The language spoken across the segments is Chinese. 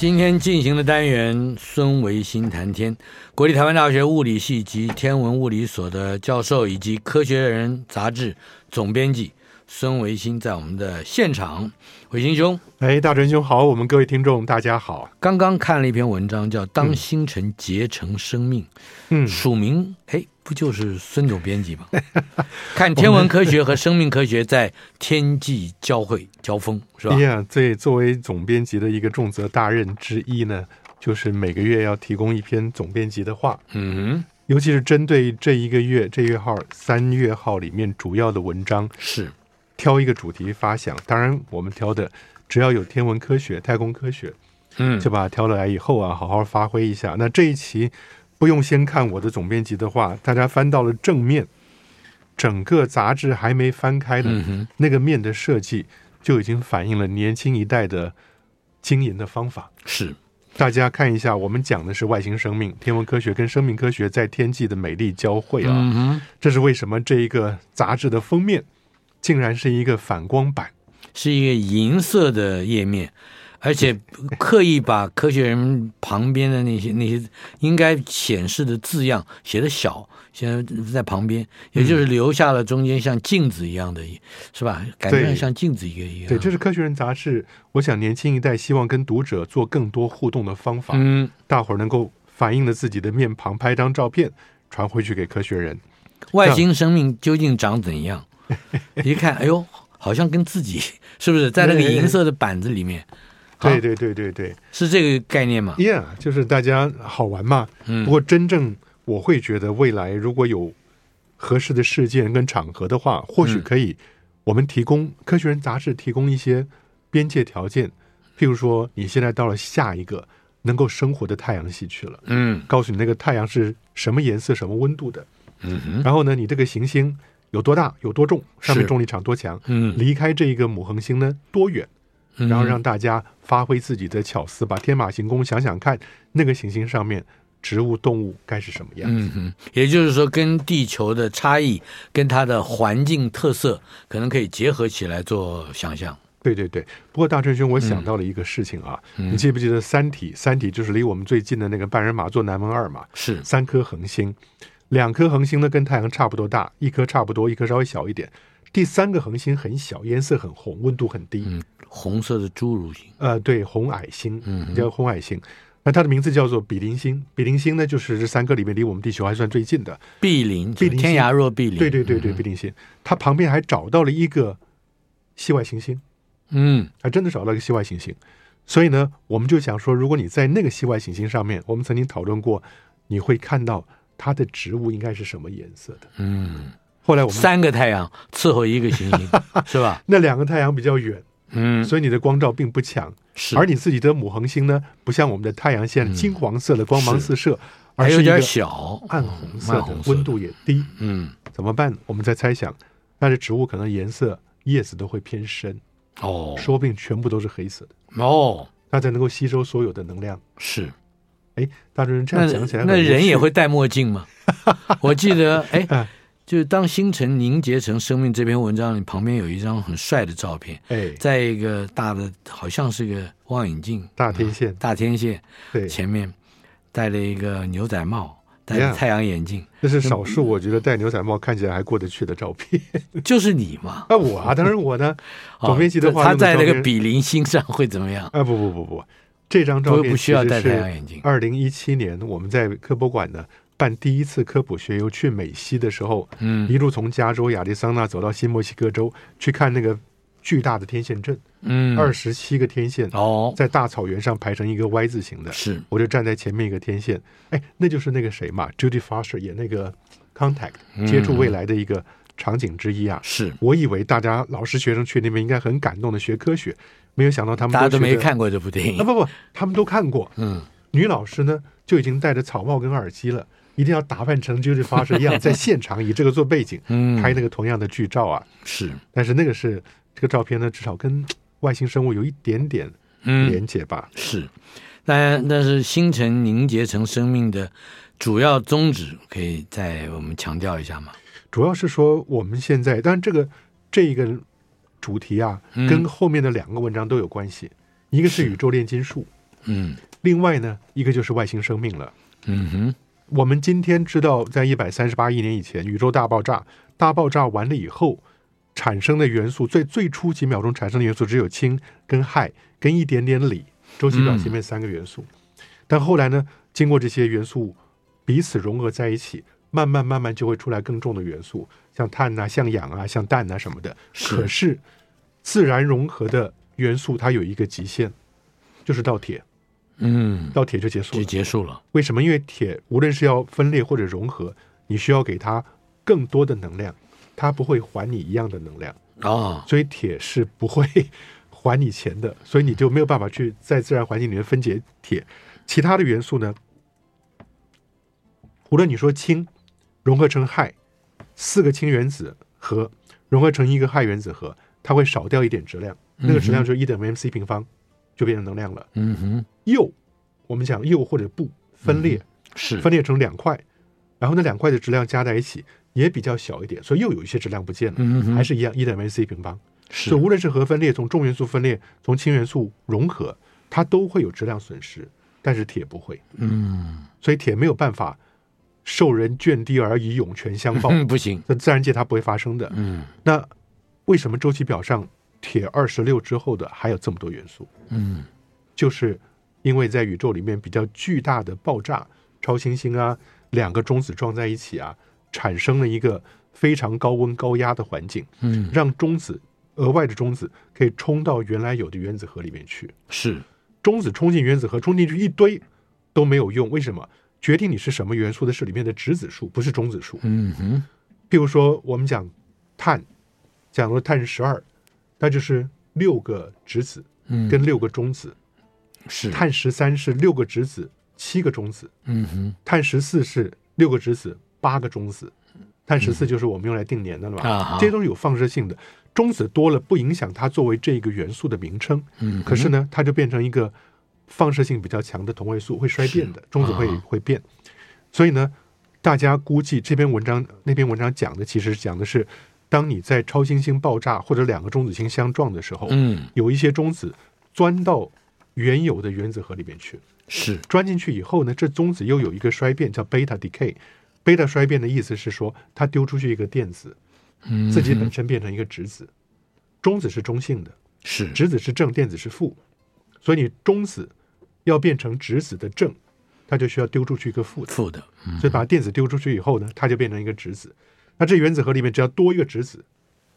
今天进行的单元孙维新谈天，国立台湾大学物理系及天文物理所的教授，以及《科学人》杂志总编辑孙维新在我们的现场。维新兄，哎，大成兄好，我们各位听众大家好。刚刚看了一篇文章，叫《当星辰结成生命》，嗯，署名哎，不就是孙总编辑吗？看天文科学和生命科学在天际交汇交锋，是吧？哎呀，这作为总编辑的一个重责大任之一呢，就是每个月要提供一篇总编辑的话，嗯哼，尤其是针对这一个月这月号三月号里面主要的文章是。挑一个主题发想，当然我们挑的只要有天文科学、太空科学，嗯，就把它挑了来以后啊，好好发挥一下。那这一期不用先看我的总编辑的话，大家翻到了正面，整个杂志还没翻开的那个面的设计，就已经反映了年轻一代的经营的方法。是，大家看一下，我们讲的是外星生命、天文科学跟生命科学在天际的美丽交汇啊。嗯，这是为什么这一个杂志的封面。竟然是一个反光板，是一个银色的页面，而且刻意把科学人旁边的那些 那些应该显示的字样写的小，现在在旁边，也就是留下了中间像镜子一样的，是吧？感觉像镜子一个一样。对，这是科学人杂志。我想年轻一代希望跟读者做更多互动的方法，嗯，大伙儿能够反映了自己的面庞，拍张照片传回去给科学人。外星生命究竟长怎样？一看，哎呦，好像跟自己是不是在那个银色的板子里面？对对对对对，是这个概念吗？Yeah，就是大家好玩嘛。嗯。不过真正我会觉得，未来如果有合适的事件跟场合的话，或许可以我们提供《科学人》杂志提供一些边界条件，譬如说，你现在到了下一个能够生活的太阳系去了，嗯，告诉你那个太阳是什么颜色、什么温度的，嗯哼，然后呢，你这个行星。有多大，有多重，上面重力场多强，嗯，离开这一个母恒星呢多远，然后让大家发挥自己的巧思，把天马行空想想看，那个行星上面植物动物该是什么样子。嗯哼，也就是说，跟地球的差异，跟它的环境特色，可能可以结合起来做想象。对对对。不过大春兄，我想到了一个事情啊，嗯、你记不记得《三体》？《三体》就是离我们最近的那个半人马座南门二嘛，是三颗恒星。两颗恒星呢，跟太阳差不多大，一颗差不多，一颗稍微小一点。第三个恒星很小，颜色很红，温度很低，嗯，红色的侏儒星。呃，对，红矮星，嗯，叫红矮星。那它的名字叫做比邻星。比邻星呢，就是这三个里面离我们地球还算最近的。比邻，比邻，天涯若比邻。对对对对，比邻星。它旁边还找到了一个系外行星，嗯，还真的找到一个系外行星。所以呢，我们就想说，如果你在那个系外行星上面，我们曾经讨论过，你会看到。它的植物应该是什么颜色的？嗯，后来我们三个太阳伺候一个行星，是吧？那两个太阳比较远，嗯，所以你的光照并不强。是，而你自己的母恒星呢，不像我们的太阳线金黄色的光芒四射，而是有点小，暗红色的，温度也低。嗯，怎么办？我们在猜想，那的植物可能颜色叶子都会偏深哦，说不定全部都是黑色的哦，那才能够吸收所有的能量。是。哎，大主任这样讲起来那，那人也会戴墨镜吗？我记得，哎，就是当星辰凝结成生命这篇文章，你旁边有一张很帅的照片，哎，在一个大的，好像是个望远镜，大天线，大天线，对，前面戴了一个牛仔帽，戴太阳眼镜，这是少数我觉得戴牛仔帽看起来还过得去的照片，就是你嘛？啊，我啊，当然我呢，总编辑的话，他在那个比邻星上会怎么样？啊，不不不不。这张照片不需要戴太阳眼镜。二零一七年，我们在科博馆呢办第一次科普学游去美西的时候，嗯。一路从加州亚利桑那走到新墨西哥州去看那个巨大的天线阵，嗯，二十七个天线哦，在大草原上排成一个 Y 字形的，是。我就站在前面一个天线，哎，那就是那个谁嘛，Judy Foster 演那个 Contact 接触未来的一个场景之一啊。是，我以为大家老师学生去那边应该很感动的学科学，没有想到他们大家都没看过这部电影。啊，不不，他们都看过。嗯，女老师呢就已经戴着草帽跟耳机了，一定要打扮成 Judy Foster 一样，在现场以这个做背景，嗯拍那个同样的剧照啊。是，但是那个是这个照片呢，至少跟外星生物有一点点嗯连接吧。是，但但是星辰凝结成生命的主要宗旨，可以再我们强调一下吗？主要是说我们现在，当然这个这一个主题啊，嗯跟后面的两个文章都有关系。一个是宇宙炼金术，嗯另外呢，一个就是外星生命了。嗯哼，我们今天知道，在一百三十八亿年以前，宇宙大爆炸，大爆炸完了以后产生的元素，最最初几秒钟产生的元素只有氢跟氦跟一点点锂，周期表前面三个元素。但后来呢，经过这些元素彼此融合在一起，慢慢慢慢就会出来更重的元素，像碳啊、像氧啊、像氮啊什么的。是可是自然融合的元素，它有一个极限，就是到铁，嗯，到铁就结束了就。结束了。为什么？因为铁无论是要分裂或者融合，你需要给它更多的能量，它不会还你一样的能量，啊，所以铁是不会还你钱的，所以你就没有办法去在自然环境里面分解铁。其他的元素呢，无论你说氢融合成氦，四个氢原子核融合成一个氦原子核，它会少掉一点质量，那个质量就是一等于 mc 平方，就变成能量了。嗯哼，铀，我们讲铀或者钚分裂。是分裂成两块，然后那两块的质量加在一起也比较小一点，所以又有一些质量不见了，嗯哼还是一样一等于 c 平方。是所以无论是核分裂，从重元素分裂，从氢元素融合，它都会有质量损失，但是铁不会，嗯所以铁没有办法受人涓滴而以涌泉相报，嗯不行，在自然界它不会发生的。嗯那为什么周期表上铁二十六之后的还有这么多元素？嗯就是因为在宇宙里面比较巨大的爆炸，超新星啊，两个中子撞在一起啊，产生了一个非常高温高压的环境，嗯让中子额外的中子可以冲到原来有的原子核里面去。是中子冲进原子核，冲进去一堆都没有用，为什么？决定你是什么元素的是里面的质子数，不是中子数。嗯哼譬如说，我们讲碳，讲了碳十二，那就是六个质子嗯跟六个中子。是碳十三是六个质子，七个中子；嗯哼碳十四是六个质子，八个中子。碳十四就是我们用来定年的了吧，啊哈这些都是有放射性的。中子多了不影响它作为这个元素的名称，嗯可是呢，它就变成一个放射性比较强的同位素，会衰变的，中子会、啊会变。所以呢，大家估计这篇文章那篇文章讲的其实讲的是，当你在超新星爆炸或者两个中子星相撞的时候，嗯有一些中子钻到原有的原子核里面去，是钻进去以后呢，这中子又有一个衰变叫 beta decay。beta 衰变的意思是说，它丢出去一个电子，嗯自己本身变成一个质子。中子是中性的，是质子是正，电子是负，所以你中子要变成质子的正，它就需要丢出去一个负的。负的嗯所以把电子丢出去以后呢，它就变成一个质子。那这原子核里面只要多一个质子，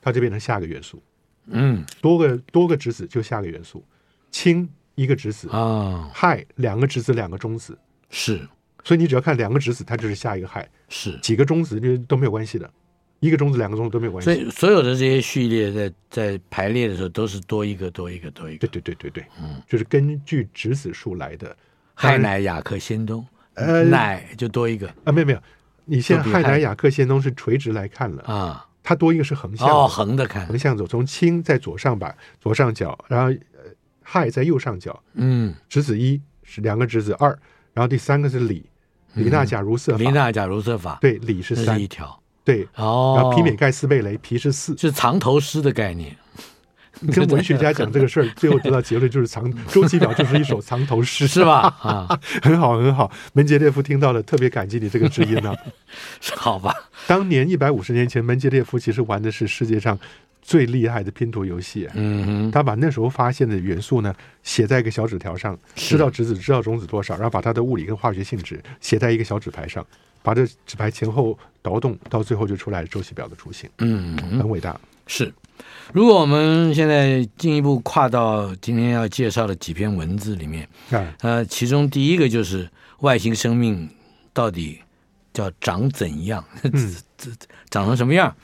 它就变成下个元素。嗯多个多个质子就下个元素，氢一个质子，啊氦两个质子两个中子，是所以你只要看两个质子，它就是下一个氦，是，几个中子就都没有关系的，一个中子两个中子都没有关系。所以所有的这些序列在在排列的时候都是多一个多一个多一个对。对对对对，嗯，就是根据质子数来的。氦氖雅克氙氡，呃氖就多一个啊，没有没有，你现在就比氦氦氖氩氪氙氡是垂直来看了，啊。它多一个是横向哦横的看。横向走，从氢在左上吧，左上角，然后呃氦在右上角，嗯。质子一是两个质子二，然后第三个是锂，锂钠假如色法，嗯锂钠钾如色法。对，锂是三一，条。对，哦，然后皮美盖斯贝雷，皮是四。是藏头诗的概念，跟文学家讲这个事儿，最后得到结论就是藏 周期表就是一首藏头诗，是？吧？啊，很好很好，门捷列夫听到了，特别感激你这个知音呢、好吧，当年一百五十年前，门捷列夫其实玩的是世界上最厉害的拼图游戏、啊。嗯哼，他把那时候发现的元素呢，写在一个小纸条上，知道质子，知道中子多少，然后把它的物理跟化学性质写在一个小纸牌上，把这纸牌前后倒动，到最后就出来周期表的雏形。嗯，很伟大。是，如果我们现在进一步跨到今天要介绍的几篇文字里面，啊，呃，其中第一个就是外星生命到底叫长怎样？嗯，长成什么样？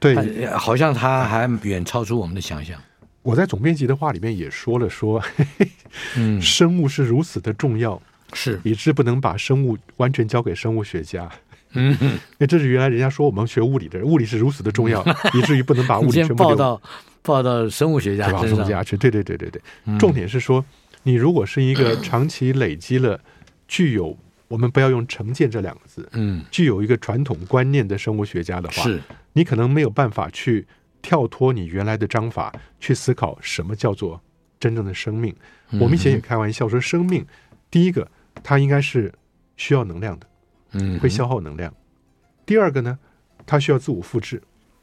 对，好像它还远超出我们的想象。我在总编辑的话里面也说了说，嘿嘿嗯，生物是如此的重要，是以致不能把生物完全交给生物学家。嗯，那这是原来人家说我们学物理的人，物理是如此的重要，以至于不能把物理全部报到报到生物学家身上。去。对对对对对，嗯、重点是说，你如果是一个长期累积了具有我们不要用成见这两个字，嗯，具有一个传统观念的生物学家的话，是。你可能没有办法去跳脱你原来的章法去思考什么叫做真正的生命。嗯、我们以前也开玩笑说，生命第一个它应该是需要能量的。嗯，会消耗能量。第二个呢，它需要自我复制，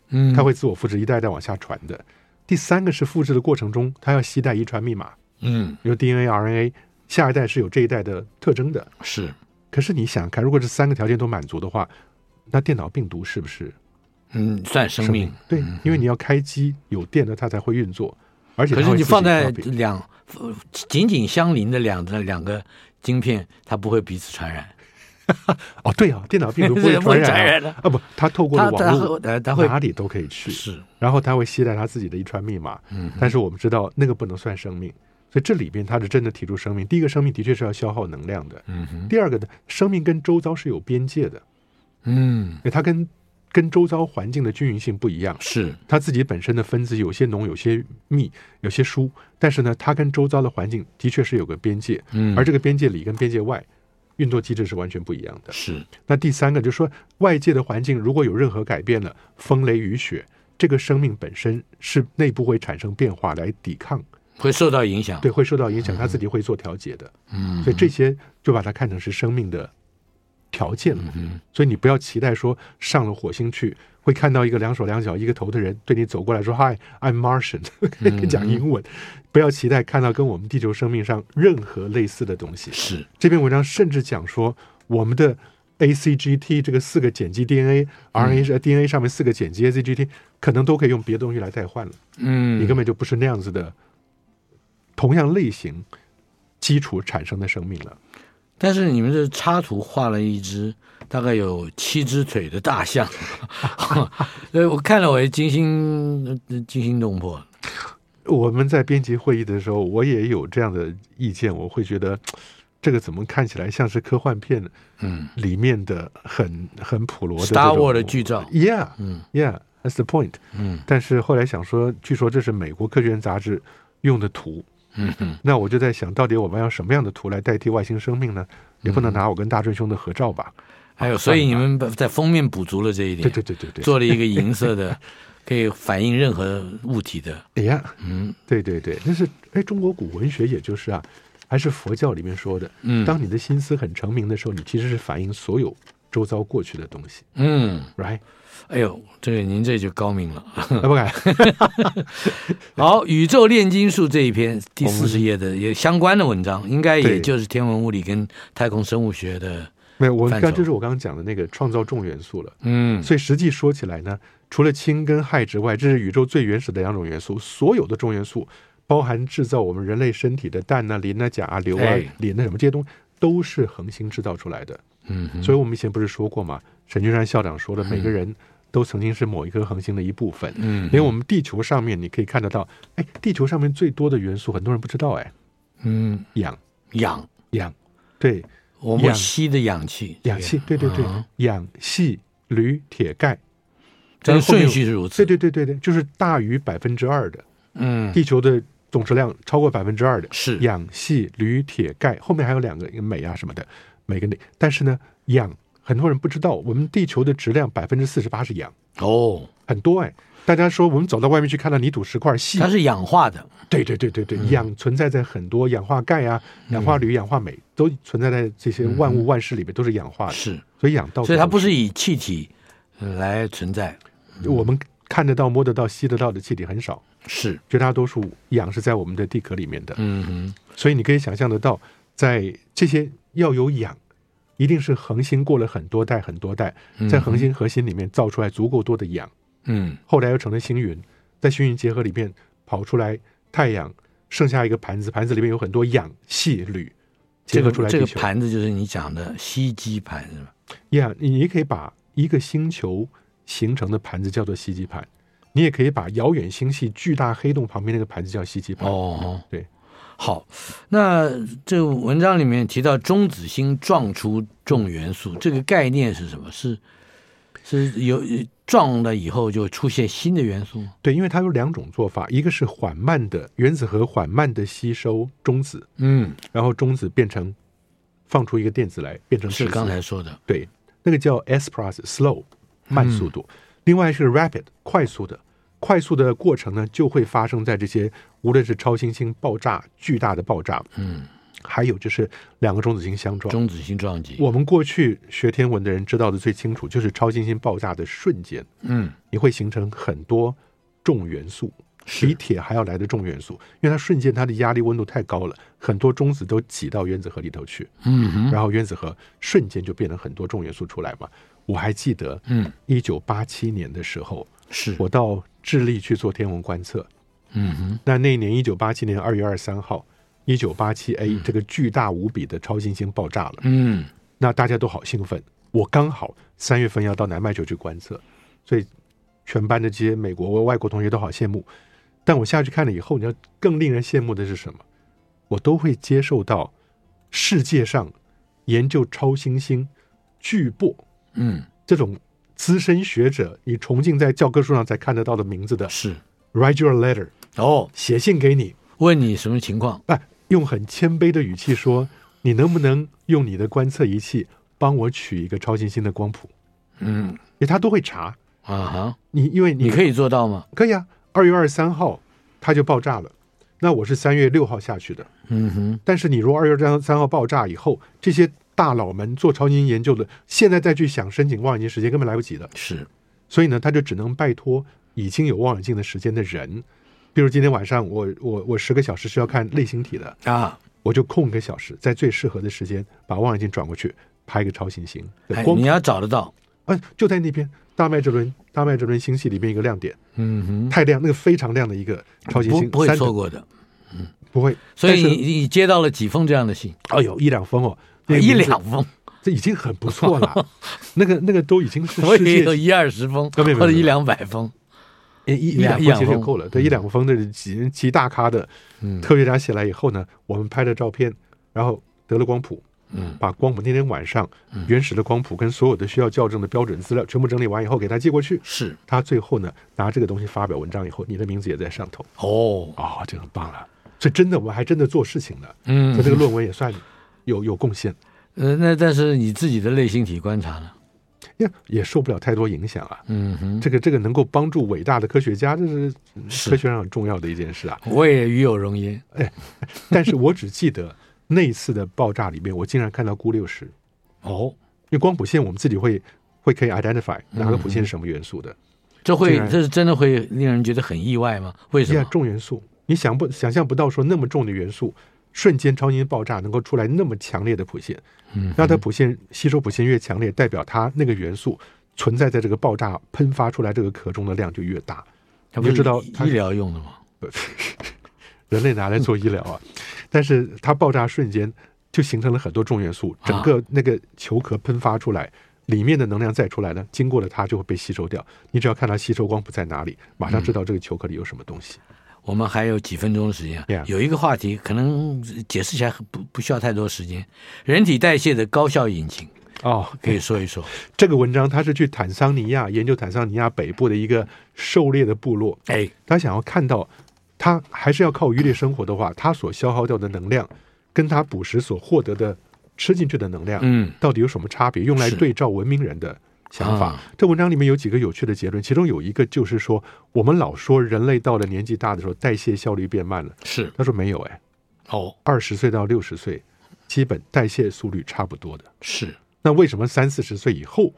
嗯，它会自我复制，一代一代往下传的。第三个是复制的过程中，它要携带遗传密码，嗯，比如 DNA、RNA，下一代是有这一代的特征的。是，可是你想看，如果这三个条件都满足的话，那电脑病毒是不是？嗯，算生命。对，因为你要开机有电的，它才会运作。而且，可是你放在两紧紧相邻的两的两个晶片，它不会彼此传染。哦，对啊，电脑病毒不会传染啊！啊不，它透过网络，它会哪里都可以去。是，然后它会携带它自己的一串密码。嗯，但是我们知道那个不能算生命，所以这里边它是真的提出生命。第一个，生命的确是要消耗能量的。嗯哼。第二个呢，生命跟周遭是有边界的。嗯，它跟跟周遭环境的均匀性不一样。是，它自己本身的分子有些浓，有些密，有些疏。但是呢，它跟周遭的环境的确是有个边界。嗯，而这个边界里跟边界外。运作机制是完全不一样的。是。那第三个就是说，外界的环境如果有任何改变了，风雷雨雪，这个生命本身是内部会产生变化来抵抗，会受到影响。对，会受到影响，他自己会做调节的。嗯，所以这些就把它看成是生命的条件了。嗯，所以你不要期待说上了火星去会看到一个两手两脚一个头的人对你走过来说 “Hi，I'm Martian”，跟你讲英文。不要期待看到跟我们地球生命上任何类似的东西。是这篇文章甚至讲说，我们的 ACGT 这个四个碱基 DNA、RNA 是 DNA 上面四个碱基 ACGT 可能都可以用别的东西来代换了。嗯，你根本就不是那样子的同样类型基础产生的生命了。但是你们这插图画了一只大概有七只腿的大象，所 以我看了我也惊心惊心动魄。我们在编辑会议的时候，我也有这样的意见。我会觉得，这个怎么看起来像是科幻片？嗯，里面的很很普罗的 Star Wars 的剧照。Yeah，嗯，Yeah，that's the point。嗯，但是后来想说，据说这是美国科学人杂志用的图。嗯哼，那我就在想，到底我们要什么样的图来代替外星生命呢？也不能拿我跟大春兄的合照吧？还有，所以你们在封面补足了这一点。对对对对对，做了一个银色的。可以反映任何物体的，哎呀，嗯，对对对，那是哎，中国古文学也就是啊，还是佛教里面说的，嗯，当你的心思很澄明的时候，你其实是反映所有周遭过去的东西，嗯，right，哎呦，这个您这就高明了，不敢。好，宇宙炼金术这一篇第四十页的也相关的文章，应该也就是天文物理跟太空生物学的。没有，我刚就是我刚刚讲的那个创造重元素了。嗯，所以实际说起来呢，除了氢跟氦之外，这是宇宙最原始的两种元素。所有的重元素，包含制造我们人类身体的氮啊、磷啊、钾啊、硫啊、磷啊什么这些东西，都是恒星制造出来的。嗯，所以我们以前不是说过吗？沈君山校长说的，每个人都曾经是某一颗恒星的一部分。嗯，连我们地球上面你可以看得到，哎，地球上面最多的元素，很多人不知道，哎，嗯，氧，氧，氧，对。我们吸的氧气，氧气，对。对对，氧、气、铝、铁、钙，这个顺序是如此。对对对对对，就是大于百分之二的，嗯，地球的总质量超过百分之二的，是。氧、气、铝、铁、钙，后面还有两个镁啊什么的，每个镁。但是呢，氧很多人不知道，我们地球的质量百分之四十八是氧，哦，很多哎。大家说，我们走到外面去看到泥土石块细，它是氧化的。对对对对对，嗯、氧存在在很多氧化钙啊、氧化铝、氧化镁，都存在在这些万物万事里面，都是氧化的。是，所以氧到，所以它不是以气体来存在。我们看得到、摸得到、吸得到的气体很少，是绝大多数氧是在我们的地壳里面的。嗯哼，所以你可以想象得到，在这些要有氧，一定是恒星过了很多代很多代，在恒星核心里面造出来足够多的氧，嗯，后来又成了星云，在星云结合里面跑出来太阳，剩下一个盘子，盘子里面有很多氧气铝结合出来。这个盘子就是你讲的吸积盘，是吧？呀，你也可以把一个星球形成的盘子叫做吸积盘，你也可以把遥远星系巨大黑洞旁边那个盘子叫吸积盘。哦，对。好，那这个文章里面提到中子星撞出重元素，这个概念是什么？是是有撞了以后就出现新的元素？对，因为它有两种做法，一个是缓慢的原子核缓慢的吸收中子，嗯，然后中子变成放出一个电子来，变成是刚才说的，对，那个叫 S process，slow 慢速度，嗯、另外是 rapid 快速的。快速的过程呢，就会发生在这些无论是超新星爆炸、巨大的爆炸，嗯，还有就是两个中子星相撞，中子星撞击。我们过去学天文的人知道的最清楚，就是超新星爆炸的瞬间，嗯，你会形成很多重元素，比铁还要来的重元素，因为它瞬间它的压力温度太高了，很多中子都挤到原子核里头去，嗯，然后原子核瞬间就变成很多重元素出来嘛。我还记得，嗯，一九八七年的时候，是我到。智利去做天文观测，嗯哼，那那一年一九八七年二月二十三号，一九八七 A 这个巨大无比的超新星爆炸了，嗯，那大家都好兴奋，我刚好三月份要到南半球去观测，所以全班的这些美国外国同学都好羡慕，但我下去看了以后，你要更令人羡慕的是什么？我都会接受到世界上研究超新星巨擘，嗯，这种。资深学者，你崇敬在教科书上才看得到的名字的是 write your letter 哦，写信给你，问你什么情况？哎，用很谦卑的语气说，你能不能用你的观测仪器帮我取一个超新星的光谱？嗯，因为他都会查啊哈，你因为你，你可以做到吗？可以啊，二月二十三号它就爆炸了，那我是三月六号下去的，嗯哼，但是你如果二月二十三号爆炸以后，这些。大佬们做超新星研究的，现在再去想申请望远镜时间根本来不及了。是，所以呢，他就只能拜托已经有望远镜的时间的人，比如今天晚上我我我十个小时是要看类星体的啊，我就空一个小时，在最适合的时间把望远镜转过去拍一个超新星。哎，你要找得到，啊，就在那边大麦哲伦大麦哲伦星系里面一个亮点，嗯哼，太亮，那个非常亮的一个超新星，不，不会错过的，嗯，不会。所以你你接到了几封这样的信？哦，有一两封哦。一两封，这已经很不错了。那个那个都已经是我也有一二十封，或者一两百封，一一两封其实就够了。对，一两封的极极大咖的科学家写来以后呢，我们拍了照片，然后得了光谱，嗯，把光谱那天晚上原始的光谱跟所有的需要校正的标准资料全部整理完以后给他寄过去。是他最后呢拿这个东西发表文章以后，你的名字也在上头。哦哦，这很棒了。所以真的，我们还真的做事情了。嗯，所以这个论文也算。有有贡献，呃，那但是你自己的类星体观察呢？也也受不了太多影响啊。嗯哼，这个这个能够帮助伟大的科学家，这是科学上很重要的一件事啊。我也与有荣焉。哎，但是我只记得那一次的爆炸里面，我竟然看到钴六十。哦，因为光谱线我们自己会会可以 identify 哪个谱线是什么元素的。嗯、这会这是真的会令人觉得很意外吗？为什么？重元素，你想不想象不到说那么重的元素。瞬间超新星爆炸能够出来那么强烈的谱线，嗯，那它谱线吸收谱线越强烈，代表它那个元素存在在这个爆炸喷发出来这个壳中的量就越大。你就知道医疗用的吗？人类拿来做医疗啊，但是它爆炸瞬间就形成了很多重元素，整个那个球壳喷发出来，里面的能量再出来呢，经过了它就会被吸收掉。你只要看它吸收光谱在哪里，马上知道这个球壳里有什么东西。我们还有几分钟的时间，yeah. 有一个话题可能解释起来不不需要太多时间。人体代谢的高效引擎哦，可以说一说。这个文章他是去坦桑尼亚研究坦桑尼亚北部的一个狩猎的部落，哎，他想要看到他还是要靠渔猎生活的话，他所消耗掉的能量跟他捕食所获得的吃进去的能量，嗯，到底有什么差别？用来对照文明人的。想法，这文章里面有几个有趣的结论，其中有一个就是说，我们老说人类到了年纪大的时候，代谢效率变慢了。是，他说没有，哎，哦，二十岁到六十岁，基本代谢速率差不多的。是，那为什么三四十岁以后，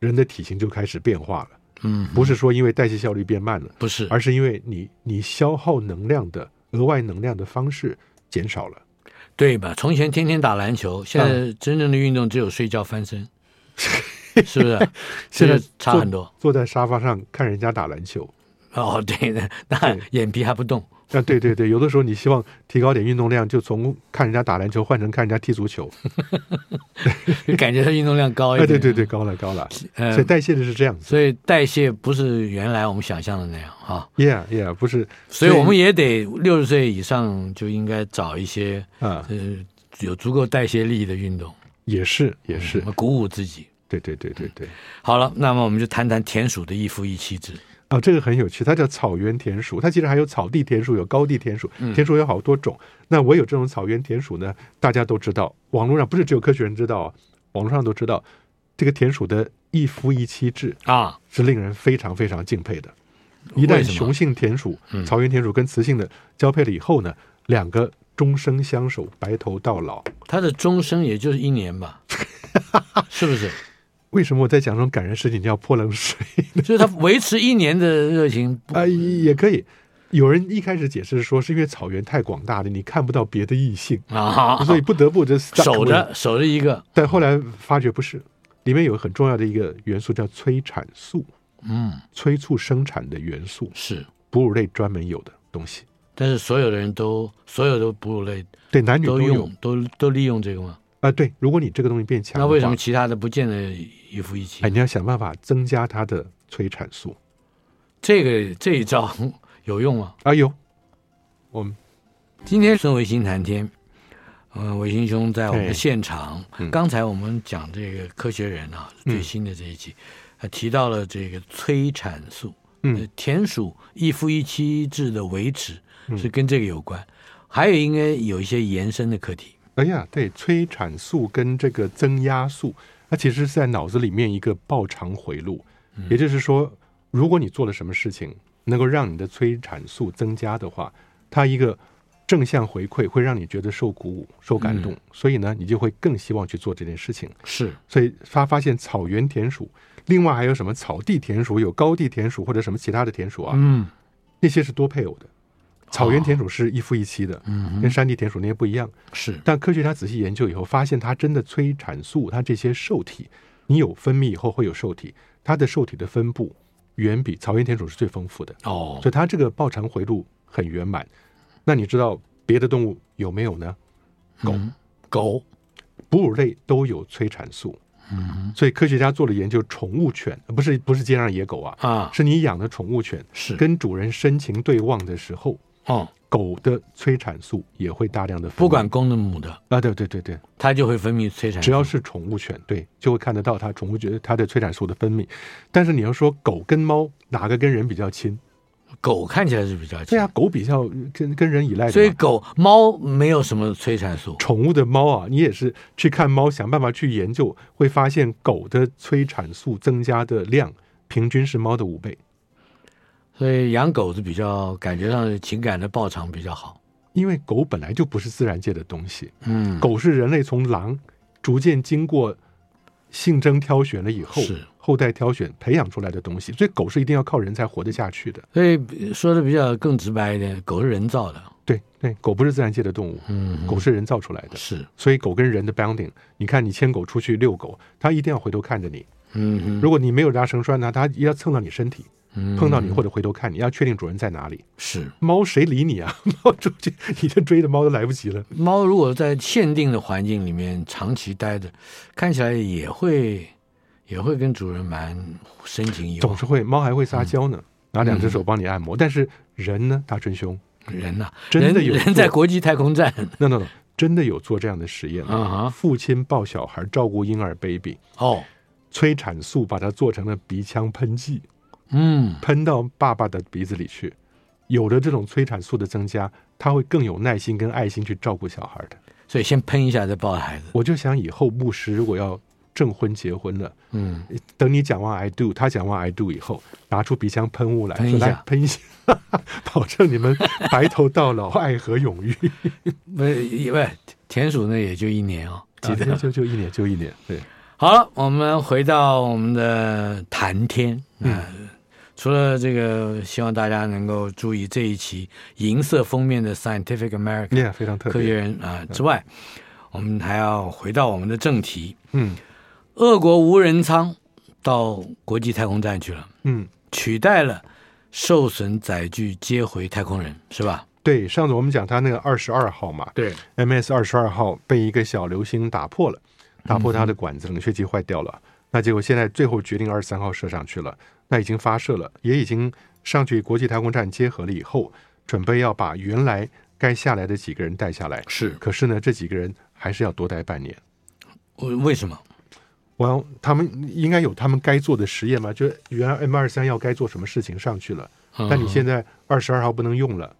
人的体型就开始变化了？嗯，不是说因为代谢效率变慢了，不是，而是因为你你消耗能量的额外能量的方式减少了。对吧？从前天天打篮球，现在真正的运动只有睡觉翻身，嗯、是不是？现在差很多坐。坐在沙发上看人家打篮球。哦，对的，那眼皮还不动。啊，对对对，有的时候你希望提高点运动量，就从看人家打篮球换成看人家踢足球，感觉他运动量高一点。对对对，高了高了。所以代谢的是这样子。所以代谢不是原来我们想象的那样哈。Yeah yeah，不是。所以我们也得六十岁以上就应该找一些啊呃有足够代谢力的运动。也是也是，鼓舞自己。对对对对对。好了，那么我们就谈谈田鼠的一夫一妻制。哦，这个很有趣，它叫草原田鼠。它其实还有草地田鼠，有高地田鼠。田鼠有好多种。嗯、那我有这种草原田鼠呢，大家都知道，网络上不是只有科学人知道啊，网络上都知道，这个田鼠的一夫一妻制啊，是令人非常非常敬佩的。一旦雄性田鼠、草原田鼠跟雌性的交配了以后呢，嗯、两个终生相守，白头到老。它的终生也就是一年吧，是不是？为什么我在讲这种感人事情你要泼冷水？就是他维持一年的热情啊、呃，也可以。有人一开始解释说，是因为草原太广大了，你看不到别的异性啊，所以不得不这守着守着一个。但后来发觉不是，里面有很重要的一个元素叫催产素，嗯，催促生产的元素是哺乳类专门有的东西。但是所有的人都所有的哺乳类对男女都用都都利用这个吗？啊，对，如果你这个东西变强，那为什么其他的不见得一夫一妻？哎，你要想办法增加它的催产素。这个这一招 有用吗？啊，有。我们今天孙维新谈天，嗯，维新兄在我们的现场。嗯、刚才我们讲这个科学人啊，最新的这一集，嗯、提到了这个催产素。嗯，田鼠一夫一妻制的维持是跟这个有关，嗯、还有应该有一些延伸的课题。哎呀，对，催产素跟这个增压素，它其实是在脑子里面一个报偿回路。嗯、也就是说，如果你做了什么事情能够让你的催产素增加的话，它一个正向回馈会让你觉得受鼓舞、受感动，嗯、所以呢，你就会更希望去做这件事情。是，所以他发现草原田鼠，另外还有什么草地田鼠、有高地田鼠或者什么其他的田鼠啊？嗯，那些是多配偶的。草原田鼠是一夫一妻的，嗯，跟山地田鼠那些不一样。是，但科学家仔细研究以后，发现它真的催产素，它这些受体，你有分泌以后会有受体，它的受体的分布远比草原田鼠是最丰富的。哦，所以它这个报偿回路很圆满。那你知道别的动物有没有呢？狗，狗，哺乳类都有催产素。嗯，所以科学家做了研究，宠物犬不是不是街上野狗啊，啊，是你养的宠物犬，是跟主人深情对望的时候。哦，狗的催产素也会大量的分泌，不管公的母的啊，对对对对，它就会分泌催产素。只要是宠物犬，对，就会看得到它宠物觉得它的催产素的分泌。但是你要说狗跟猫哪个跟人比较亲？狗看起来是比较亲。对啊，狗比较跟跟人依赖。所以狗猫没有什么催产素。宠物的猫啊，你也是去看猫，想办法去研究，会发现狗的催产素增加的量平均是猫的五倍。所以养狗是比较感觉上情感的报偿比较好，因为狗本来就不是自然界的东西。嗯，狗是人类从狼逐渐经过性征挑选了以后，是后代挑选培养出来的东西。所以狗是一定要靠人才活得下去的。所以说的比较更直白一点，狗是人造的。对对，狗不是自然界的动物，嗯，狗是人造出来的。是，所以狗跟人的 bonding，你看你牵狗出去遛狗，它一定要回头看着你。嗯哼，如果你没有拉绳拴呢，它一定要蹭到你身体。碰到你或者回头看你，要确定主人在哪里。是猫谁理你啊？猫出去，你这追的猫都来不及了。猫如果在限定的环境里面长期待着，看起来也会也会跟主人蛮深情友好。总是会，猫还会撒娇呢，拿两只手帮你按摩。但是人呢，大春兄，人呐，真的有人在国际太空站，no no no，真的有做这样的实验啊！父亲抱小孩照顾婴儿 baby，哦，催产素把它做成了鼻腔喷剂。嗯，喷到爸爸的鼻子里去，有了这种催产素的增加，他会更有耐心跟爱心去照顾小孩的。所以先喷一下再抱孩子。我就想以后牧师如果要证婚结婚了，嗯，等你讲完 I do，他讲完 I do 以后，拿出鼻腔喷雾来，喷一下，喷一下，保证你们白头到老，爱河永浴。不，因为田鼠呢也就一年哦，记 得、啊、就就一年就一年。对，好了，我们回到我们的谈天，嗯。除了这个，希望大家能够注意这一期银色封面的《Scientific American》，yeah, 非常特别科学人啊、呃、之外，我们还要回到我们的正题。嗯，俄国无人舱到国际太空站去了，嗯，取代了受损载具接回太空人，是吧？对，上次我们讲他那个二十二号嘛，对，MS 二十二号被一个小流星打破了，打破它的管子，冷却剂坏掉了。嗯、那结果现在最后决定二十三号射上去了。那已经发射了，也已经上去国际太空站接合了以后，准备要把原来该下来的几个人带下来。是，可是呢，这几个人还是要多待半年。为为什么？我要他们应该有他们该做的实验嘛？就原来 M 二三要该做什么事情上去了，但你现在二十二号不能用了。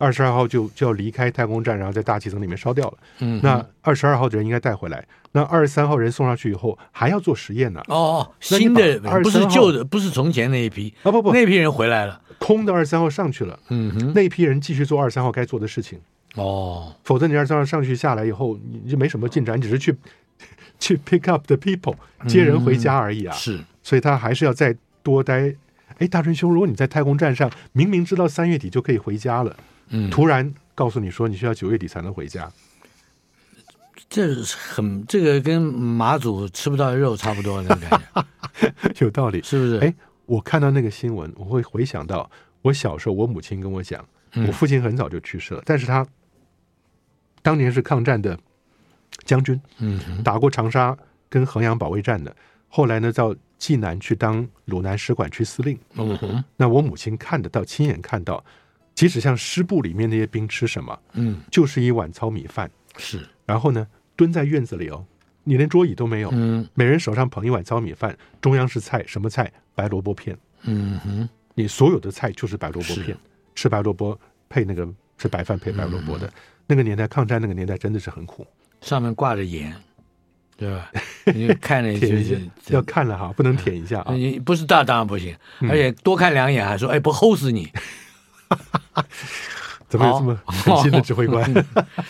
二十二号就就要离开太空站，然后在大气层里面烧掉了。嗯，那二十二号的人应该带回来。那二十三号人送上去以后还要做实验呢。哦，新的不是旧的，不是从前那一批啊，不不，那批人回来了，空的二十三号上去了。嗯哼，那批人继续做二十三号该做的事情。哦，否则你二十三号上去下来以后，你就没什么进展，你只是去 去 pick up the people 接人回家而已啊。是，所以他还是要再多待。哎，大春兄，如果你在太空站上，明明知道三月底就可以回家了。嗯，突然告诉你说你需要九月底才能回家，这是很这个跟马祖吃不到的肉差不多的感觉，有道理。是不是？哎，我看到那个新闻，我会回想到我小时候，我母亲跟我讲，我父亲很早就去世了，嗯、但是他当年是抗战的将军，嗯，打过长沙跟衡阳保卫战的，后来呢到济南去当鲁南使馆区司令，嗯哼，那我母亲看得到，亲眼看到。即使像师部里面那些兵吃什么，嗯，就是一碗糙米饭，是。然后呢，蹲在院子里哦，你连桌椅都没有，嗯，每人手上捧一碗糙米饭，中央是菜，什么菜？白萝卜片，嗯哼，你所有的菜就是白萝卜片，吃白萝卜配那个吃白饭配白萝卜的，嗯、那个年代抗战那个年代真的是很苦，上面挂着盐，对吧？你看了 就是要看了哈，不能舔一下啊，你不是大当然不行，而且多看两眼还说，哎，不齁死你。怎么有这么狠心的指挥官？哦、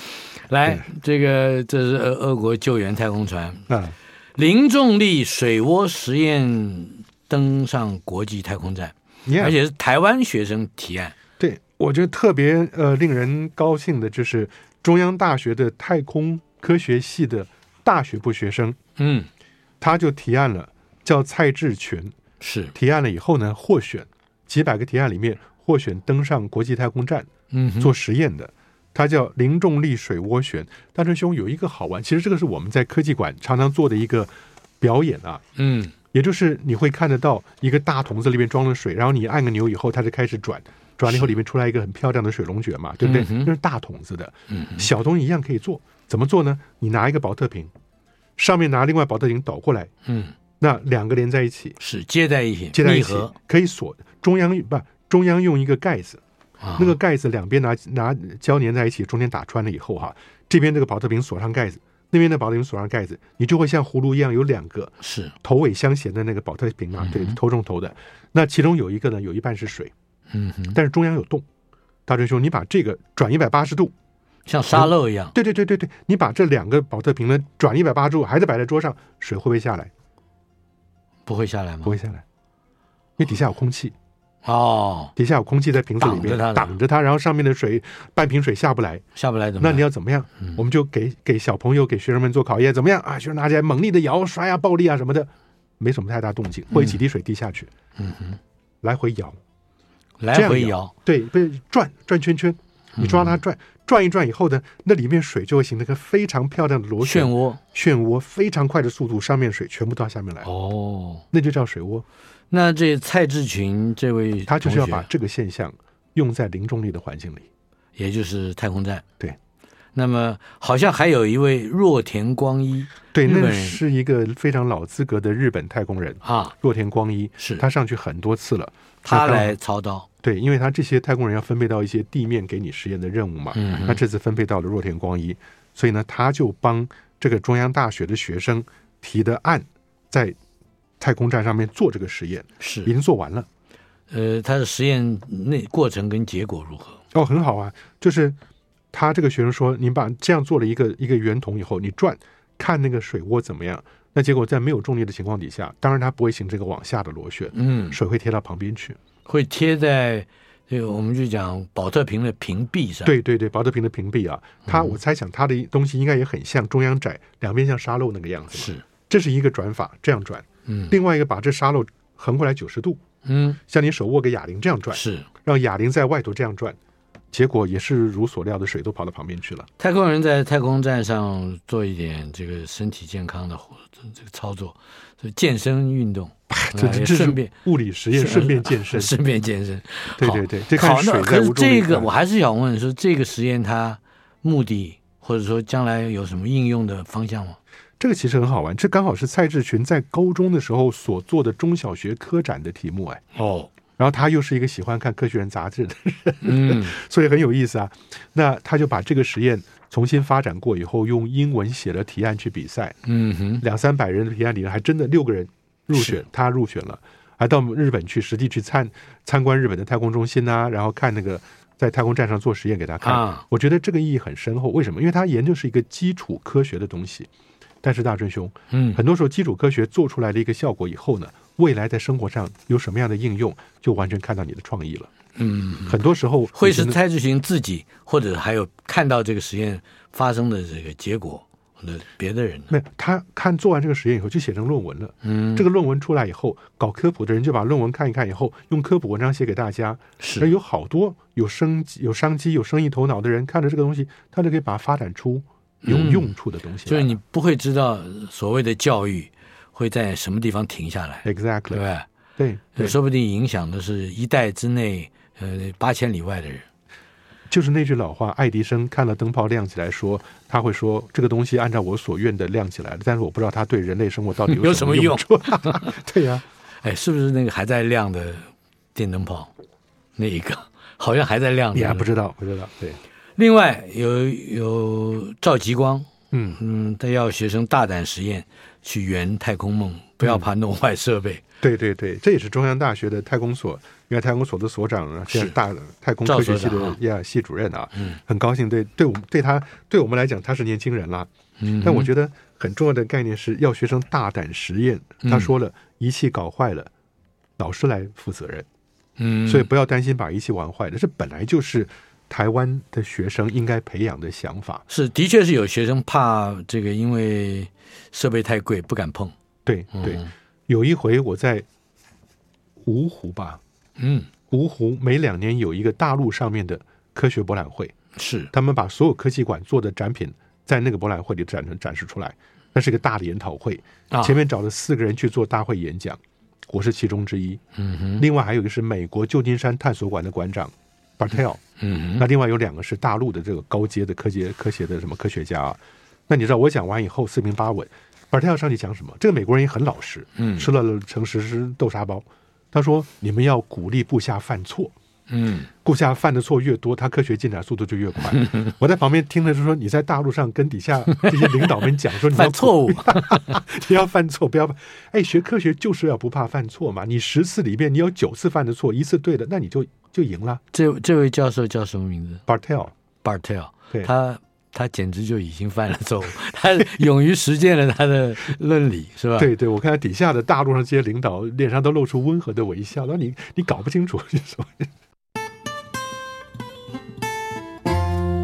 来，这个这是俄俄国救援太空船啊，零重力水涡实验登上国际太空站，yeah, 而且是台湾学生提案。对，我觉得特别呃令人高兴的就是中央大学的太空科学系的大学部学生，嗯，他就提案了，叫蔡志群，是提案了以后呢，获选几百个提案里面。获选登上国际太空站，嗯，做实验的，它叫零重力水涡旋。大春兄有一个好玩，其实这个是我们在科技馆常常做的一个表演啊，嗯，也就是你会看得到一个大桶子里面装了水，然后你按个钮以后，它就开始转，转了以后里面出来一个很漂亮的水龙卷嘛，对不对？那、嗯、是大桶子的，嗯，小东西一样可以做，怎么做呢？你拿一个保特瓶，上面拿另外保特瓶倒过来，嗯，那两个连在一起，是接在一起，接在一起可以锁中央不。中央用一个盖子，那个盖子两边拿拿胶粘在一起，中间打穿了以后哈，这边这个宝特瓶锁上盖子，那边的宝特瓶锁上盖子，你就会像葫芦一样有两个是头尾相衔的那个宝特瓶啊，对，头中头的。那其中有一个呢，有一半是水，嗯，但是中央有洞。大锤兄，你把这个转一百八十度，像沙漏一样。对对对对对，你把这两个宝特瓶呢转一百八十度，还是摆在桌上，水会不会下来？不会下来吗？不会下来，因为底下有空气。哦，底下有空气在瓶子里面挡着它，然后上面的水半瓶水下不来，下不来怎么？那你要怎么样？嗯、我们就给给小朋友给学生们做考验，怎么样？啊？学生拿起来猛力的摇、刷呀、暴力啊什么的，没什么太大动静，会几滴水滴下去，嗯哼，来回摇，来回摇，对，被转转圈圈，你抓它转、嗯、转一转以后呢，那里面水就会形成一个非常漂亮的螺旋。漩涡，漩涡非常快的速度，上面水全部到下面来，哦，那就叫水涡。那这蔡志群这位，他就是要把这个现象用在零重力的环境里，也就是太空站。对，那么好像还有一位若田光一，对，那是一个非常老资格的日本太空人啊。若田光一是他上去很多次了，他来操刀。对，因为他这些太空人要分配到一些地面给你实验的任务嘛。嗯，那这次分配到了若田光一，所以呢，他就帮这个中央大学的学生提的案，在。太空站上面做这个实验是已经做完了，呃，他的实验那过程跟结果如何？哦，很好啊，就是他这个学生说，你把这样做了一个一个圆筒以后，你转看那个水涡怎么样？那结果在没有重力的情况底下，当然它不会形成一个往下的螺旋，嗯，水会贴到旁边去，会贴在这个我们就讲保特瓶的瓶壁上。对对对，保特瓶的瓶壁啊，它我猜想它的东西应该也很像中央窄，两边像沙漏那个样子。是，这是一个转法，这样转。嗯，另外一个把这沙漏横过来九十度，嗯，像你手握个哑铃这样转，是让哑铃在外头这样转。结果也是如所料的，水都跑到旁边去了。太空人在太空站上做一点这个身体健康的这个操作，健身运动，这这顺便物理实验，顺便健身，顺便健身。对对对，好，那可是这个我还是想问说，这个实验它目的或者说将来有什么应用的方向吗？这个其实很好玩，这刚好是蔡志群在高中的时候所做的中小学科展的题目哎。哦。然后他又是一个喜欢看《科学人》杂志的人，嗯，所以很有意思啊。那他就把这个实验重新发展过以后，用英文写了提案去比赛。嗯哼，两三百人的提案里面，还真的六个人入选，他入选了，还到日本去实地去参参观日本的太空中心啊，然后看那个在太空站上做实验给他看。啊，我觉得这个意义很深厚。为什么？因为他研究是一个基础科学的东西。但是大春兄，嗯，很多时候基础科学做出来的一个效果以后呢，未来在生活上有什么样的应用，就完全看到你的创意了。嗯，很多时候会是蔡志群自己，或者还有看到这个实验发生的这个结果的别的人。没有，他看做完这个实验以后就写成论文了。嗯，这个论文出来以后，搞科普的人就把论文看一看以后，用科普文章写给大家。是，而有好多有生有商机、有生意头脑的人看着这个东西，他就可以把它发展出。有用处的东西，嗯，就是你不会知道所谓的教育会在什么地方停下来，exactly，对说不定影响的是一代之内，呃，八千里外的人。就是那句老话，爱迪生看了灯泡亮起来说，说他会说这个东西按照我所愿的亮起来了，但是我不知道它对人类生活到底有 什么用处。对呀，啊，哎，是不是那个还在亮的电灯泡？那一个好像还在亮，你还不知道？不知道，对。另外有有赵极光，嗯。嗯，他要学生大胆实验，去圆太空梦，不要怕弄坏设备。嗯、对对对，这也是中央大学的太空所，原来太空所的所长啊，现在大太空科学系的呀系主任啊，嗯，很高兴对对我们对他对我们来讲他是年轻人啦，嗯，但我觉得很重要的概念是要学生大胆实验。他说了，仪器搞坏了，老师来负责任，嗯，所以不要担心把仪器玩坏了，这本来就是。台湾的学生应该培养的想法。是，的确是有学生怕这个，因为设备太贵不敢碰。对对，有一回我在芜湖吧，嗯，芜湖每两年有一个大陆上面的科学博览会，是。他们把所有科技馆做的展品在那个博览会里展展示出来，那是个大的研讨会，前面找了四个人去做大会演讲，我是其中之一。嗯哼，另外还有一个是美国旧金山探索馆的馆长。Bartell，嗯，那另外有两个是大陆的这个高阶的科学科学的什么科学家啊？那你知道我讲完以后四平八稳，Bartell 上去讲什么？这个美国人也很老实，嗯，吃了诚实豆沙包。他说：“你们要鼓励部下犯错，嗯，顾下犯的错越多，他科学进展速度就越快。”我在旁边听的就说：“你在大陆上跟底下这些领导们讲说，你要 犯错误，你要犯错，不要哎，学科学就是要不怕犯错嘛。你十次里面你有九次犯的错，一次对的，那你就。”就赢了。这这位教授叫什么名字？Bartell，Bartell，对他他简直就已经犯了错误，他勇于实践了他的论理，是吧？对对，我看他底下的大陆上这些领导脸上都露出温和的微笑。那你你搞不清楚，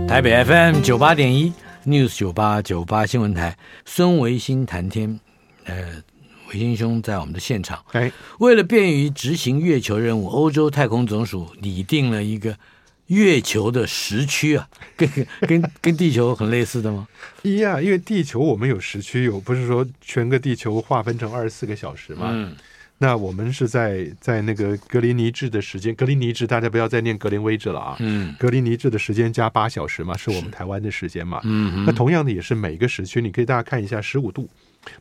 台北 FM 九八点一 News 九八九八新闻台，孙维新谈天，呃。维新兄在我们的现场。哎，为了便于执行月球任务，欧洲太空总署拟定了一个月球的时区啊，跟跟跟地球很类似的吗？一样，因为地球我们有时区，有不是说全个地球划分成二十四个小时嘛？嗯，那我们是在在那个格林尼治的时间，格林尼治大家不要再念格林威治了啊。嗯，格林尼治的时间加八小时嘛，是我们台湾的时间嘛。嗯，那同样的也是每个时区，你可以大家看一下十五度。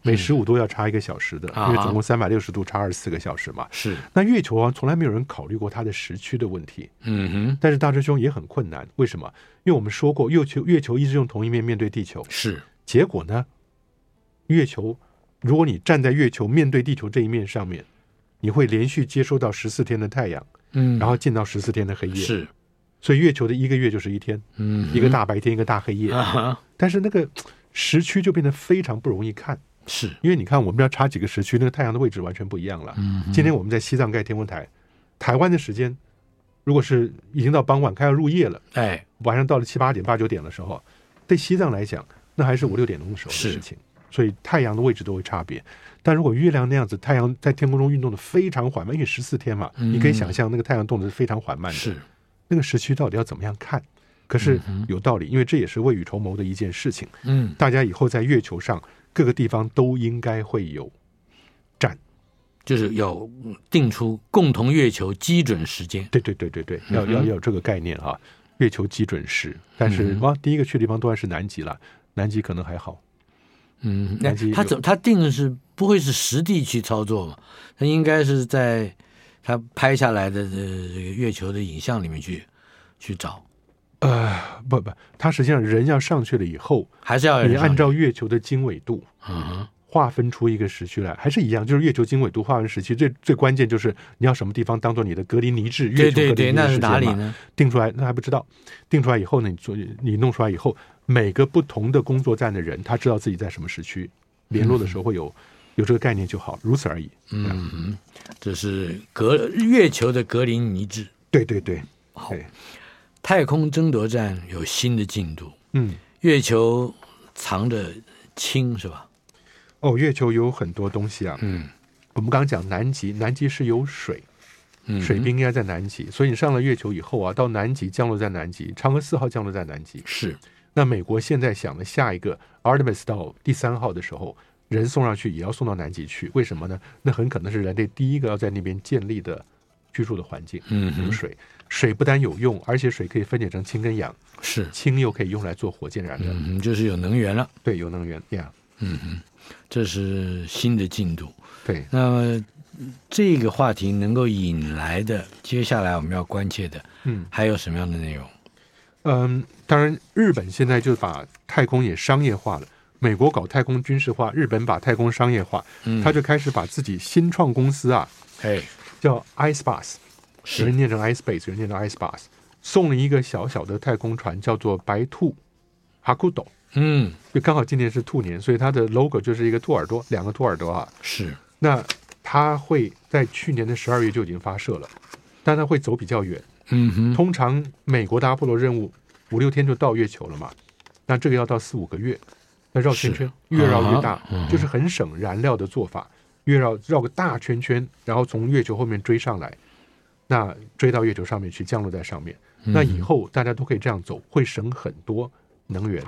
每十五度要差一个小时的，嗯、因为总共三百六十度差二十四个小时嘛。是。那月球啊，从来没有人考虑过它的时区的问题。嗯哼。但是大师兄也很困难，为什么？因为我们说过，月球月球一直用同一面面对地球。是。结果呢？月球，如果你站在月球面对地球这一面上面，你会连续接收到十四天的太阳，嗯，然后进到十四天的黑夜。是。所以月球的一个月就是一天，嗯，一个大白天，一个大黑夜。但是那个时区就变得非常不容易看。是因为你看，我们要差几个时区，那个太阳的位置完全不一样了。嗯，今天我们在西藏盖天文台，台湾的时间如果是已经到傍晚，快要入夜了，哎，晚上到了七八点、八九点的时候，对西藏来讲，那还是五六点钟的时候的事情。所以太阳的位置都会差别。但如果月亮那样子，太阳在天空中运动的非常缓慢，因为十四天嘛，嗯，你可以想象那个太阳动的是非常缓慢的。是那个时区到底要怎么样看？可是有道理，因为这也是未雨绸缪的一件事情。嗯，大家以后在月球上各个地方都应该会有站，就是要定出共同月球基准时间。对对对对对，要要要有这个概念哈。月球基准时，但是哇，第一个去的地方当然是南极了，南极可能还好。嗯，那他怎么他定的是不会是实地去操作嘛？他应该是在他拍下来的这个月球的影像里面去去找。呃，不不，他实际上人要上去了以后，还是要你按照月球的经纬度，嗯，划分出一个时区来，还是一样，就是月球经纬度划分时区。最最关键就是你要什么地方当做你的格林尼治月球格林尼治是哪里呢？定出来那还不知道，定出来以后呢，你做你弄出来以后。每个不同的工作站的人，他知道自己在什么时区，联络的时候会有、嗯、有这个概念就好，如此而已。嗯，这是格月球的格林尼治。对对对，好。太空争夺战有新的进度。嗯，月球藏着氢是吧？哦，月球有很多东西啊。嗯，我们刚刚讲南极，南极是有水，嗯，水冰应该在南极，所以你上了月球以后啊，到南极降落在南极，嫦娥四号降落在南极是。那美国现在想的下一个 Artemis 到第三号的时候，人送上去也要送到南极去，为什么呢？那很可能是人类第一个要在那边建立的居住的环境。嗯，有水，水不但有用，而且水可以分解成氢跟氧，是氢又可以用来做火箭燃料，嗯，就是有能源了。对，有能源呀。Yeah、嗯哼，这是新的进度。对，那么这个话题能够引来的，接下来我们要关切的，嗯，还有什么样的内容？嗯，当然，日本现在就把太空也商业化了。美国搞太空军事化，日本把太空商业化，嗯，他就开始把自己新创公司啊，哎，叫 iSpace，有人念成 iSpace，有人念成 iSpace，送了一个小小的太空船，叫做白兔哈库斗，嗯，就刚好今年是兔年，所以它的 logo 就是一个兔耳朵，两个兔耳朵啊。是，那它会在去年的十二月就已经发射了，但它会走比较远。嗯哼，通常美国的阿波罗任务五六天就到月球了嘛，那这个要到四五个月，那绕圈圈越绕越大，啊、就是很省燃料的做法，越绕绕个大圈圈，然后从月球后面追上来，那追到月球上面去降落在上面，嗯、那以后大家都可以这样走，会省很多能源。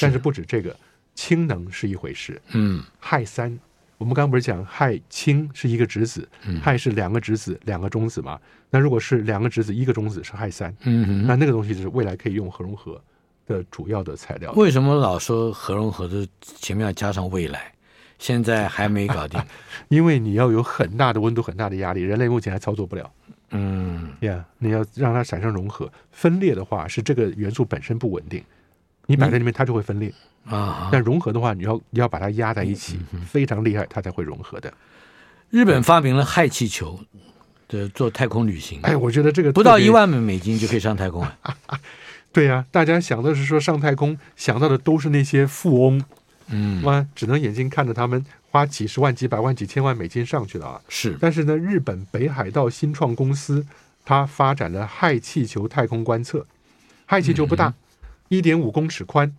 但是不止这个，氢能是一回事，嗯，氦三。我们刚刚不是讲氦氢是一个质子，氦是两个质子两个中子嘛？那如果是两个质子一个中子是氦三，嗯哼，那那个东西就是未来可以用核融合的主要的材料。为什么老说核融合的前面要加上未来？现在还没搞定，因为你要有很大的温度、很大的压力，人类目前还操作不了。嗯，呀，你要让它产生融合分裂的话，是这个元素本身不稳定，你摆在那边它就会分裂。啊，但融合的话，你要你要把它压在一起，非常厉害，它才会融合的。日本发明了氦气球的做太空旅行，哎，我觉得这个不到一万美金就可以上太空啊。对呀，大家想的是说上太空，想到的都是那些富翁，嗯，哇，只能眼睛看着他们花几十万、几百万、几千万美金上去了啊。是，但是呢，日本北海道新创公司它发展了氦气球太空观测，氦气球不大，一点五公尺宽。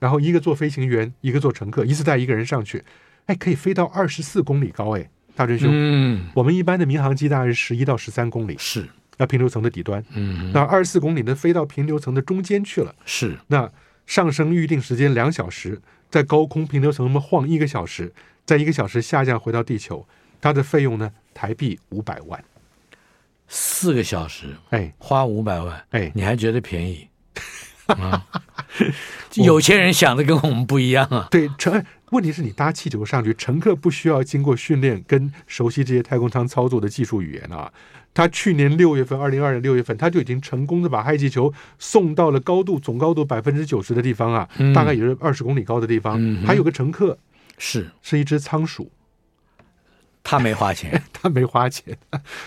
然后一个做飞行员，一个做乘客，一次带一个人上去，哎，可以飞到二十四公里高，哎，大真兄，嗯，我们一般的民航机大概是十一到十三公里，是，那平流层的底端，嗯，那二十四公里呢，飞到平流层的中间去了，是，那上升预定时间两小时，在高空平流层那么晃一个小时，在一个小时下降回到地球，它的费用呢，台币五百万，四个小时，哎，花五百万，哎，你还觉得便宜？啊，有钱人想的跟我们不一样啊。对，乘问题是你搭气球上去，乘客不需要经过训练跟熟悉这些太空舱操作的技术语言啊。他去年六月份，二零二二年六月份，他就已经成功的把氦气球送到了高度总高度百分之九十的地方啊，嗯、大概也是二十公里高的地方。嗯、还有个乘客是是一只仓鼠。他没花钱，他没花钱，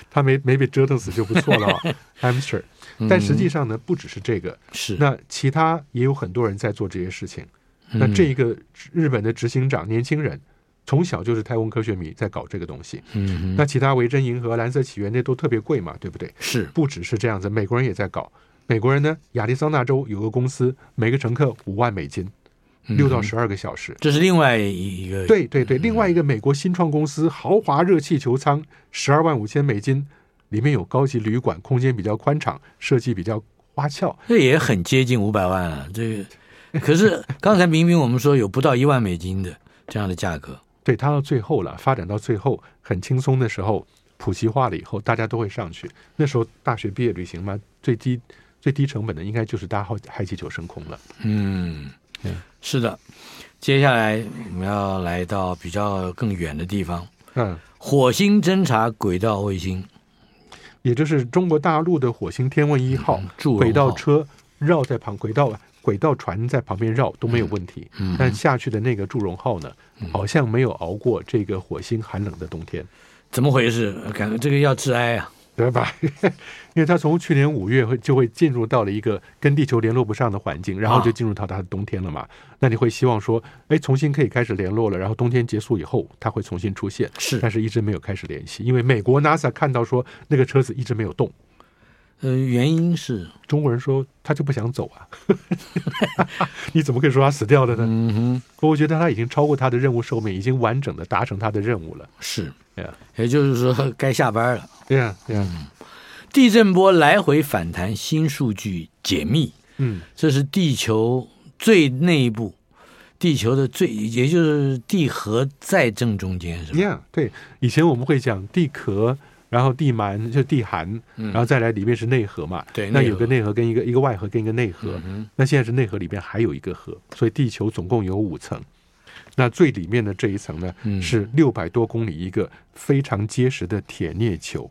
他没没被折腾死就不错了、哦。Hamster，但实际上呢，不只是这个，是那其他也有很多人在做这些事情。嗯、那这一个日本的执行长年轻人，从小就是太空科学迷在搞这个东西。嗯，那其他维珍银河、蓝色起源那都特别贵嘛，对不对？是不只是这样子，美国人也在搞。美国人呢，亚利桑那州有个公司，每个乘客五万美金，六到十二个小时。嗯，这是另外一个。对对对，另外一个美国新创公司，豪华热气球舱，十二万五千美金，里面有高级旅馆，空间比较宽敞，设计比较花俏。这也很接近五百万啊，这个。可是 刚才明明我们说有不到一万美金的这样的价格。对，它到最后了，发展到最后很轻松的时候，普及化了以后，大家都会上去。那时候大学毕业旅行嘛，最低。最低成本的应该就是搭好氦气球升空了。嗯，是的。接下来我们要来到比较更远的地方。嗯，火星侦察轨道卫星，也就是中国大陆的火星天问一号轨道车绕在旁轨道轨道船在旁边绕都没有问题。嗯，但下去的那个祝融号呢，好像没有熬过这个火星寒冷的冬天。怎么回事？感觉这个要致哀啊。对吧？因为它从去年五月会就会进入到了一个跟地球联络不上的环境，然后就进入到它的冬天了嘛。啊、那你会希望说，哎，重新可以开始联络了，然后冬天结束以后，它会重新出现。是，但是一直没有开始联系，因为美国 NASA 看到说那个车子一直没有动。呃，原因是中国人说他就不想走啊。你怎么可以说他死掉了呢？嗯哼，我觉得他已经超过他的任务寿命，已经完整的达成他的任务了。是。Yeah. 也就是说该下班了。对呀，对呀。地震波来回反弹，新数据解密。嗯，这是地球最内部，地球的最，也就是地核在正中间，是吧？Yeah，对。以前我们会讲地壳，然后地幔就地函，然后再来里面是内核嘛。对、嗯，那有个内核跟一个一个外核跟一个内核。嗯、那现在是内核里边还有一个核，所以地球总共有五层。那最里面的这一层呢，嗯、是六百多公里一个非常结实的铁镍球，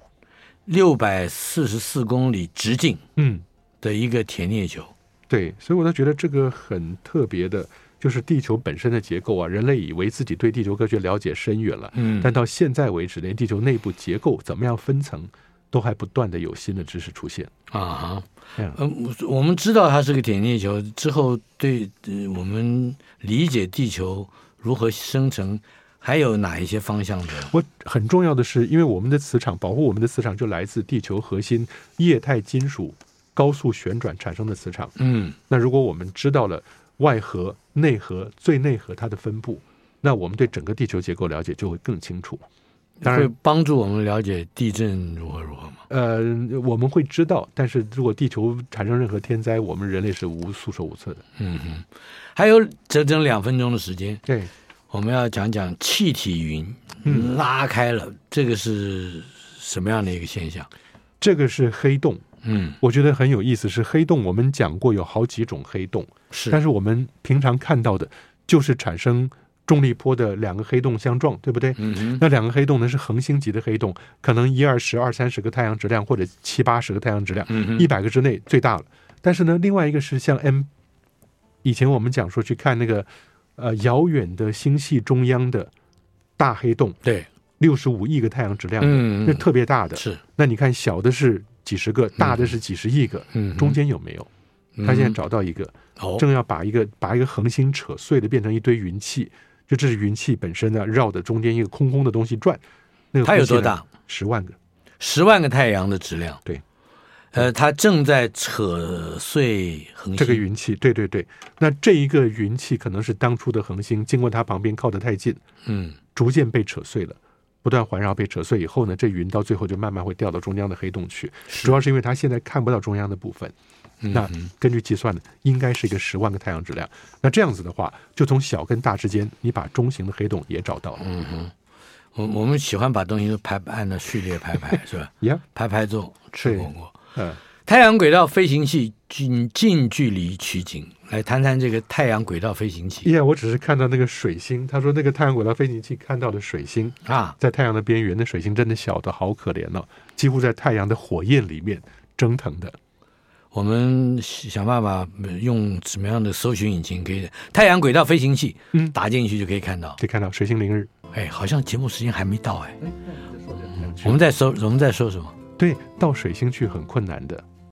六百四十四公里直径，嗯，的一个铁镍球。对，所以我都觉得这个很特别的，就是地球本身的结构啊。人类以为自己对地球科学了解深远了，嗯，但到现在为止，连地球内部结构怎么样分层，都还不断的有新的知识出现啊。嗯，我们知道它是个铁镍球之后，对，我们理解地球。如何生成？还有哪一些方向的？我很重要的是，因为我们的磁场保护我们的磁场就来自地球核心液态金属高速旋转产生的磁场。嗯，那如果我们知道了外核、内核、最内核它的分布，那我们对整个地球结构了解就会更清楚。当然，会帮助我们了解地震如何如何吗？呃，我们会知道，但是如果地球产生任何天灾，我们人类是无束手无策的。嗯哼。还有整整两分钟的时间，对，我们要讲讲气体云嗯拉开了，嗯，这个是什么样的一个现象？这个是黑洞，嗯，我觉得很有意思。是黑洞，我们讲过有好几种黑洞，是，但是我们平常看到的，就是产生重力波的两个黑洞相撞，对不对？嗯哼，那两个黑洞呢是恒星级的黑洞，可能一二十、二三十个太阳质量，或者七八十个太阳质量，嗯，一百个之内最大了。但是呢，另外一个是像 M。以前我们讲说去看那个，呃，遥远的星系中央的大黑洞，对，六十五亿个太阳质量，嗯，那特别大的。是，那你看小的是几十个，大的是几十亿个，嗯，中间有没有？他现在找到一个，哦，正要把一个把一个恒星扯碎的变成一堆云气，就这是云气本身呢，绕着中间一个空空的东西转。那个它有多大？十万个，十万个太阳的质量，对。呃，它正在扯碎恒星。这个云气，对对对。那这一个云气可能是当初的恒星，经过它旁边靠得太近，嗯，逐渐被扯碎了，不断环绕被扯碎以后呢，这云到最后就慢慢会掉到中央的黑洞去。主要是因为它现在看不到中央的部分。嗯、那根据计算呢，应该是一个十万个太阳质量。那这样子的话，就从小跟大之间，你把中型的黑洞也找到了。嗯哼，我我们喜欢把东西都排按照序列排排，是吧？呀，排排坐，吃火锅。嗯，太阳轨道飞行器近近距离取景，来谈谈这个太阳轨道飞行器。耶，我只是看到那个水星。他说那个太阳轨道飞行器看到的水星啊，在太阳的边缘，那水星真的小的好可怜哦，几乎在太阳的火焰里面蒸腾的。我们想办法用什么样的搜寻引擎可以？太阳轨道飞行器，嗯，打进去就可以看到，可以看到水星凌日。哎，好像节目时间还没到哎。我们在搜，我们在搜什么？所以，到水星去很困难的。